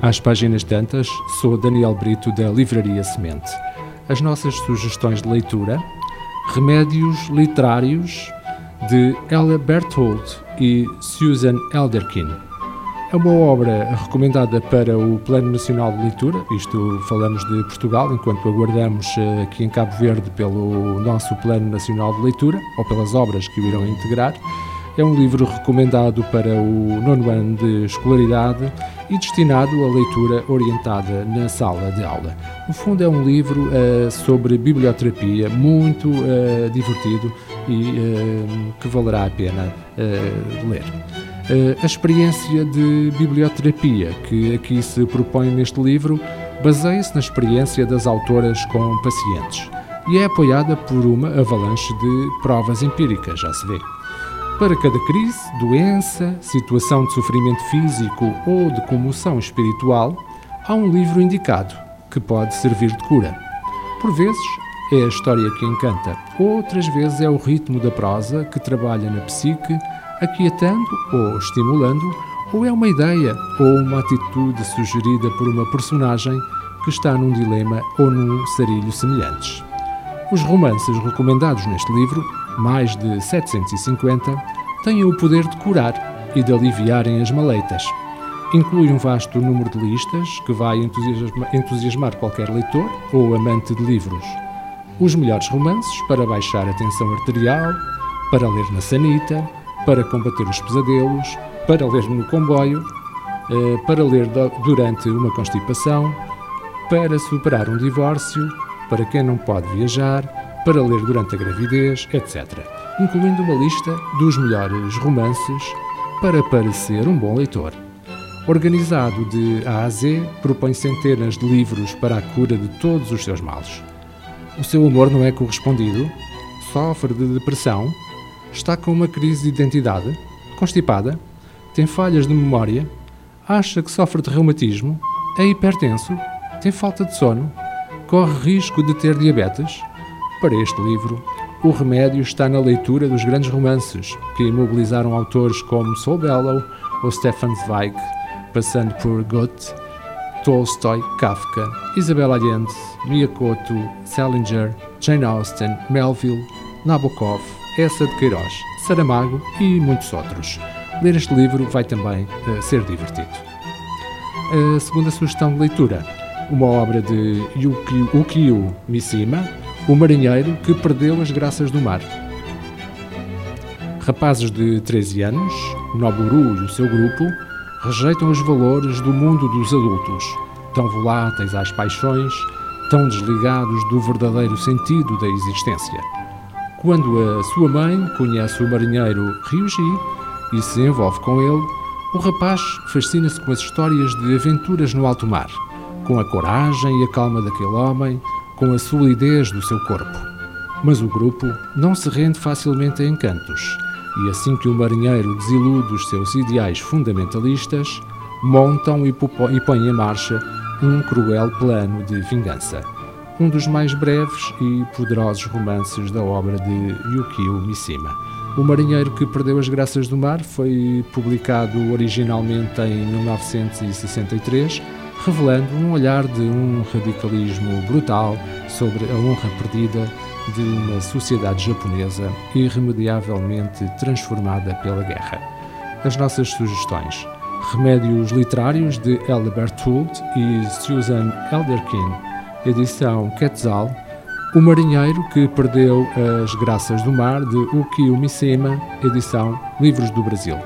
Às páginas tantas, sou Daniel Brito da Livraria Semente. As nossas sugestões de leitura: Remédios Literários de Ella Berthold e Susan Elderkin. É uma obra recomendada para o Plano Nacional de Leitura, isto falamos de Portugal, enquanto aguardamos eh, aqui em Cabo Verde pelo nosso Plano Nacional de Leitura, ou pelas obras que o irão integrar. É um livro recomendado para o nono ano de escolaridade e destinado à leitura orientada na sala de aula. No fundo, é um livro uh, sobre biblioterapia muito uh, divertido e uh, que valerá a pena ler. a experiência de biblioterapia que aqui se propõe neste livro baseia-se na experiência das autoras com pacientes e é apoiada por uma avalanche de provas empíricas, já se vê. Para cada crise, doença, situação de sofrimento físico ou de comoção espiritual, há um livro indicado que pode servir de cura. Por vezes é a história que encanta, outras vezes é o ritmo da prosa que trabalha na psique, aquietando ou estimulando, ou é uma ideia ou uma atitude sugerida por uma personagem que está num dilema ou num sarilho semelhantes. Os romances recomendados neste livro mais de 750, têm o poder de curar e de aliviarem as maleitas. Inclui um vasto número de listas que vai entusiasmar qualquer leitor ou amante de livros. Os melhores romances para baixar a tensão arterial, para ler na sanita, para combater os pesadelos, para ler no comboio, eh, para ler durante uma constipação, para superar um divórcio, para quem não pode viajar, para ler durante a gravidez, etc., incluindo uma lista dos melhores romances para parecer um bom leitor. Organizado de A a Z, propõe centenas de livros para a cura de todos os seus males. O seu amor não é correspondido? Sofre de depressão? Está com uma crise de identidade? Constipada? Tem falhas de memória? Acha que sofre de reumatismo? É hipertenso? Tem falta de sono? Corre risco de ter diabetes? Para este livro, o remédio está na leitura dos grandes romances que imobilizaram autores como Saul Bellow ou Stefan Zweig, passando por Goethe, Tolstói, Kafka, Isabel Allende, Miyakoto, Salinger, Jane Austen, Melville, Nabokov, Essa de Queiroz, Saramago e muitos outros. Ler este livro vai também uh, ser divertido. A segunda sugestão de leitura, uma obra de Yukio, Ukio Mishima, o marinheiro que perdeu as graças do mar. Rapazes de 13 anos, Noburu e o seu grupo, rejeitam os valores do mundo dos adultos, tão voláteis às paixões, tão desligados do verdadeiro sentido da existência. Quando a sua mãe conhece o marinheiro Ryuji e se envolve com ele, o rapaz fascina-se com as histórias de aventuras no alto mar, com a coragem e a calma daquele homem, com a solidez do seu corpo. Mas o grupo não se rende facilmente a encantos, e assim que o marinheiro desilude os seus ideais fundamentalistas, montam e põem em marcha um cruel plano de vingança. Um dos mais breves e poderosos romances da obra de Yukio Mishima. O Marinheiro que Perdeu as Graças do Mar foi publicado originalmente em 1963 revelando um olhar de um radicalismo brutal sobre a honra perdida de uma sociedade japonesa irremediavelmente transformada pela guerra. As nossas sugestões: Remédios Literários de Albert Hult e Susan Elderkin, edição Quetzal, O Marinheiro que Perdeu as Graças do Mar de Ukio Mishima, edição Livros do Brasil.